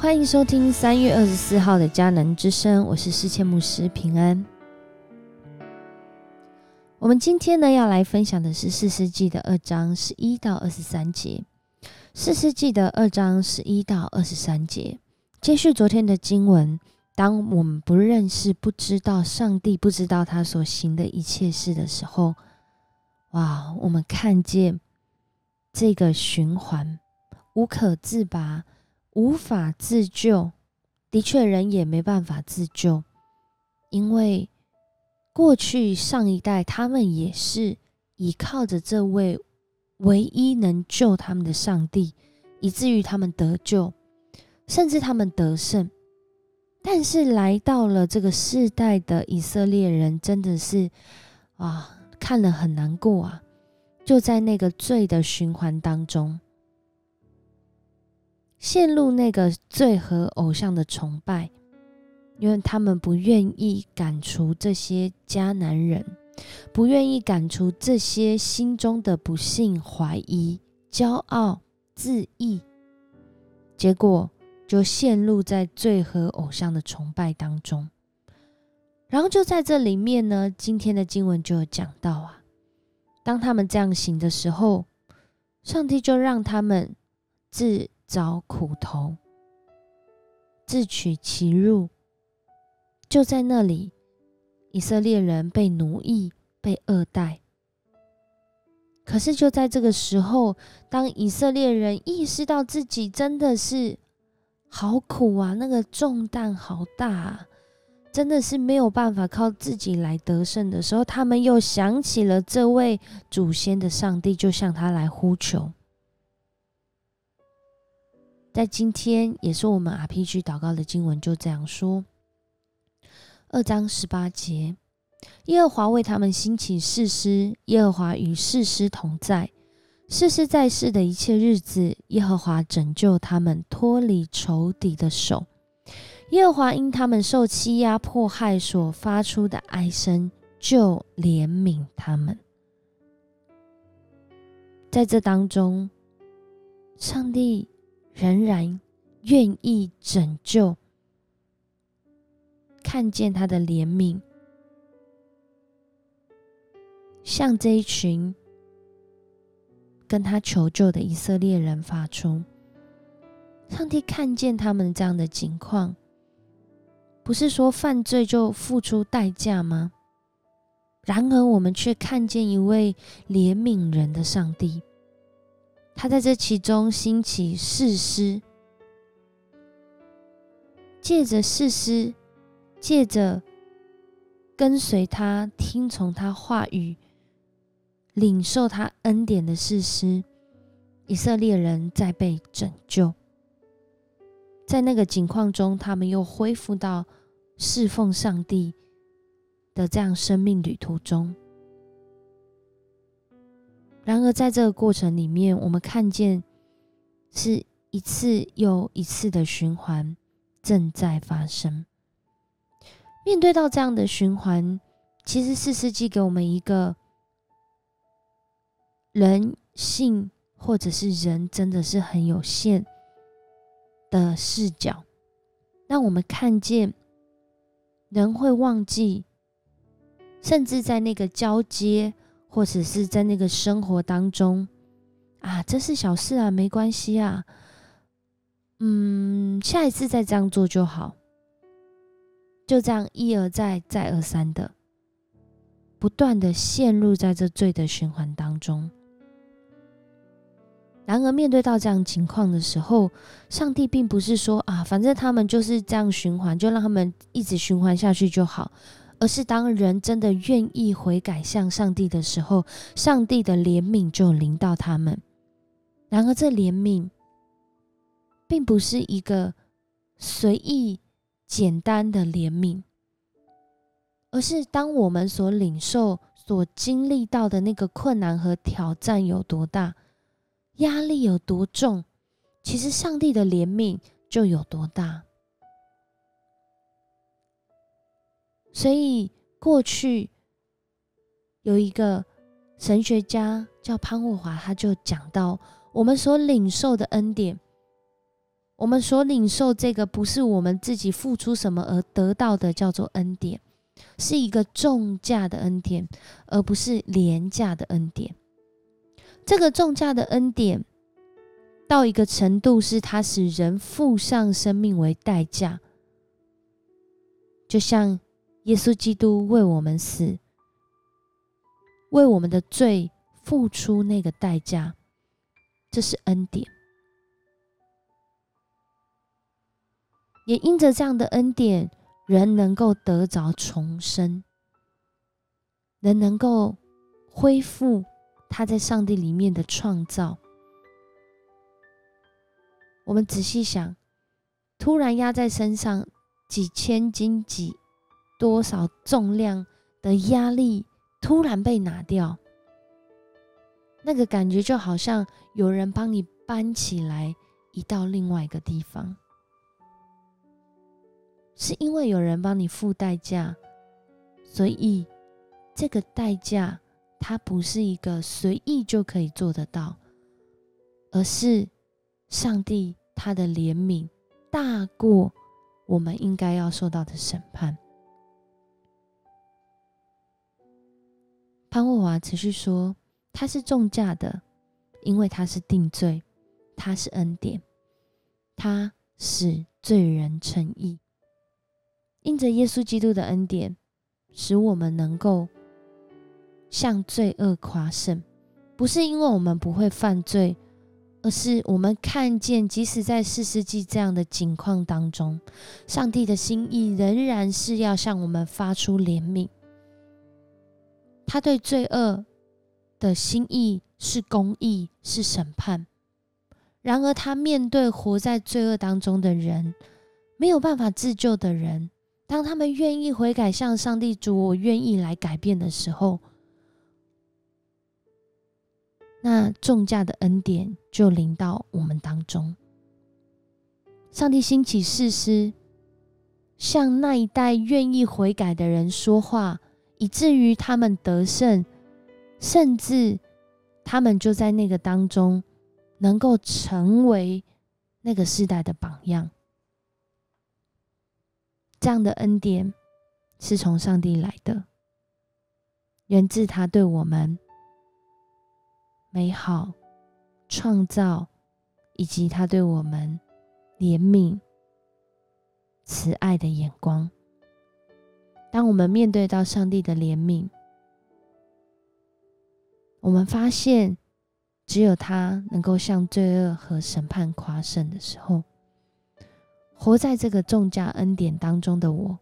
欢迎收听三月二十四号的迦南之声，我是世谦牧师平安。我们今天呢要来分享的是四世纪的二章十一到二十三节。四世纪的二章十一到二十三节，接续昨天的经文。当我们不认识、不知道上帝，不知道他所行的一切事的时候，哇，我们看见这个循环无可自拔。无法自救，的确，人也没办法自救，因为过去上一代他们也是依靠着这位唯一能救他们的上帝，以至于他们得救，甚至他们得胜。但是来到了这个世代的以色列人，真的是啊，看了很难过啊，就在那个罪的循环当中。陷入那个罪和偶像的崇拜，因为他们不愿意赶除这些迦南人，不愿意赶除这些心中的不幸、怀疑、骄傲、自义，结果就陷入在罪和偶像的崇拜当中。然后就在这里面呢，今天的经文就有讲到啊，当他们这样行的时候，上帝就让他们自。遭苦头，自取其辱。就在那里，以色列人被奴役、被恶待。可是就在这个时候，当以色列人意识到自己真的是好苦啊，那个重担好大，啊，真的是没有办法靠自己来得胜的时候，他们又想起了这位祖先的上帝，就向他来呼求。在今天，也是我们 RPG 祷告的经文，就这样说：二章十八节，耶和华为他们兴起士师，耶和华与士师同在，士师在世的一切日子，耶和华拯救他们脱离仇敌的手，耶和华因他们受欺压迫害所发出的哀声，就怜悯他们。在这当中，上帝。仍然愿意拯救，看见他的怜悯，向这一群跟他求救的以色列人发出。上帝看见他们这样的情况，不是说犯罪就付出代价吗？然而，我们却看见一位怜悯人的上帝。他在这其中兴起誓师，借着誓师，借着跟随他、听从他话语、领受他恩典的誓师，以色列人在被拯救。在那个境况中，他们又恢复到侍奉上帝的这样生命旅途中。然而，在这个过程里面，我们看见是一次又一次的循环正在发生。面对到这样的循环，其实四世纪给我们一个人性或者是人真的是很有限的视角，让我们看见人会忘记，甚至在那个交接。或者是在那个生活当中啊，这是小事啊，没关系啊，嗯，下一次再这样做就好，就这样一而再，再而三的，不断的陷入在这罪的循环当中。然而，面对到这样情况的时候，上帝并不是说啊，反正他们就是这样循环，就让他们一直循环下去就好。而是当人真的愿意悔改向上帝的时候，上帝的怜悯就临到他们。然而，这怜悯并不是一个随意简单的怜悯，而是当我们所领受、所经历到的那个困难和挑战有多大，压力有多重，其实上帝的怜悯就有多大。所以，过去有一个神学家叫潘霍华，他就讲到，我们所领受的恩典，我们所领受这个不是我们自己付出什么而得到的，叫做恩典，是一个重价的恩典，而不是廉价的恩典。这个重价的恩典到一个程度，是它使人付上生命为代价，就像耶稣基督为我们死，为我们的罪付出那个代价，这是恩典。也因着这样的恩典，人能够得着重生，人能够恢复他在上帝里面的创造。我们仔细想，突然压在身上几千斤、几多少重量的压力，突然被拿掉，那个感觉就好像有人帮你搬起来，移到另外一个地方。是因为有人帮你付代价，所以这个代价它不是一个随意就可以做得到，而是上帝他的怜悯大过我们应该要受到的审判。潘霍华持续说，他是重价的，因为他是定罪，他是恩典，他使罪人称义。因着耶稣基督的恩典，使我们能够向罪恶夸胜，不是因为我们不会犯罪，而是我们看见，即使在四世纪这样的境况当中，上帝的心意仍然是要向我们发出怜悯。他对罪恶的心意是公义，是审判。然而，他面对活在罪恶当中的人，没有办法自救的人。当他们愿意悔改，向上帝主，我愿意来改变的时候，那重价的恩典就临到我们当中。上帝兴起誓师，向那一代愿意悔改的人说话，以至于他们得胜，甚至他们就在那个当中，能够成为那个时代的榜样。这样的恩典是从上帝来的，源自他对我们美好创造，以及他对我们怜悯、慈爱的眼光。当我们面对到上帝的怜悯，我们发现只有他能够向罪恶和审判夸胜的时候。活在这个重价恩典当中的我，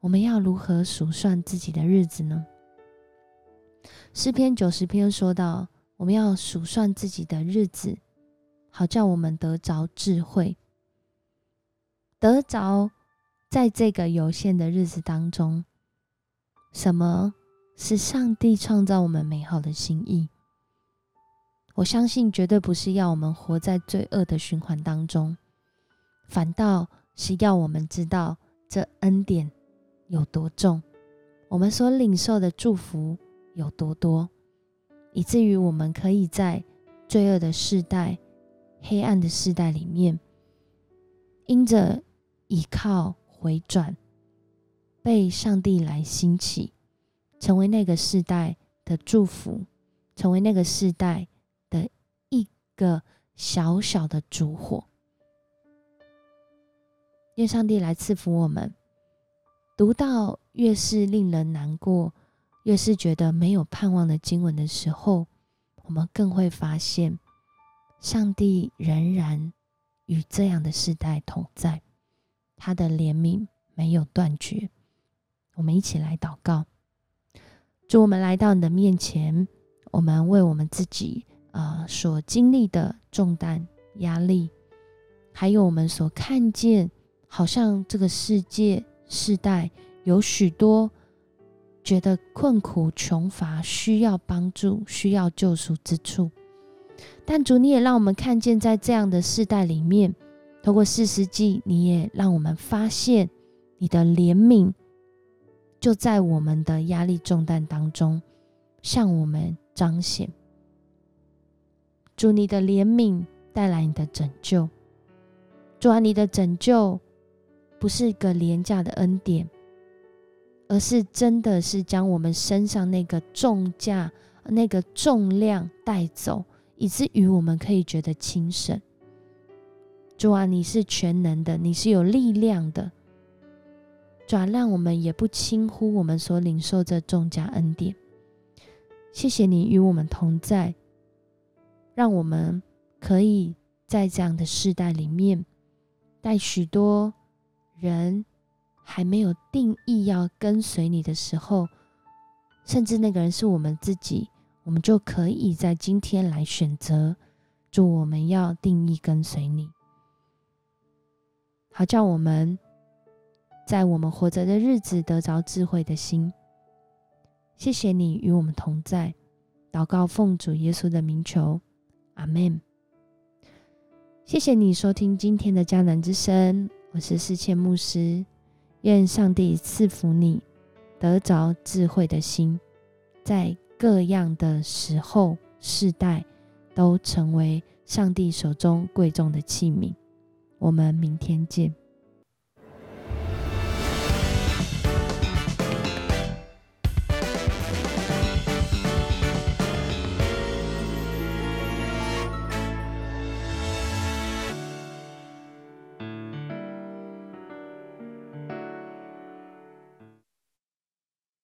我们要如何数算自己的日子呢？诗篇九十篇说到，我们要数算自己的日子，好叫我们得着智慧，得着在这个有限的日子当中，什么是上帝创造我们美好的心意？我相信绝对不是要我们活在罪恶的循环当中。反倒是要我们知道这恩典有多重，我们所领受的祝福有多多，以至于我们可以在罪恶的世代、黑暗的世代里面，因着依靠回转，被上帝来兴起，成为那个世代的祝福，成为那个世代的一个小小的烛火。愿上帝来赐福我们。读到越是令人难过，越是觉得没有盼望的经文的时候，我们更会发现，上帝仍然与这样的世代同在，他的怜悯没有断绝。我们一起来祷告，祝我们来到你的面前，我们为我们自己啊所经历的重担、压力，还有我们所看见。好像这个世界世代有许多觉得困苦穷乏，需要帮助、需要救赎之处。但主，你也让我们看见，在这样的世代里面，透过四世纪，你也让我们发现你的怜悯，就在我们的压力重担当中向我们彰显。主，你的怜悯带来你的拯救。主啊，你的拯救不是一个廉价的恩典，而是真的是将我们身上那个重价、那个重量带走，以至于我们可以觉得轻省。主啊，你是全能的，你是有力量的。主啊，让我们也不轻忽我们所领受这重加恩典。谢谢你与我们同在，让我们可以在这样的世代里面，带许多人还没有定义要跟随你的时候，甚至那个人是我们自己，我们就可以在今天来选择，祝我们要定义跟随你。好叫我们在我们活着的日子得着智慧的心。谢谢你与我们同在，祷告奉主耶稣的名求，阿门。谢谢你收听今天的迦南之声，我是世谦牧师。愿上帝赐福你，得着智慧的心，在各样的时候、世代，都成为上帝手中贵重的器皿。我们明天见。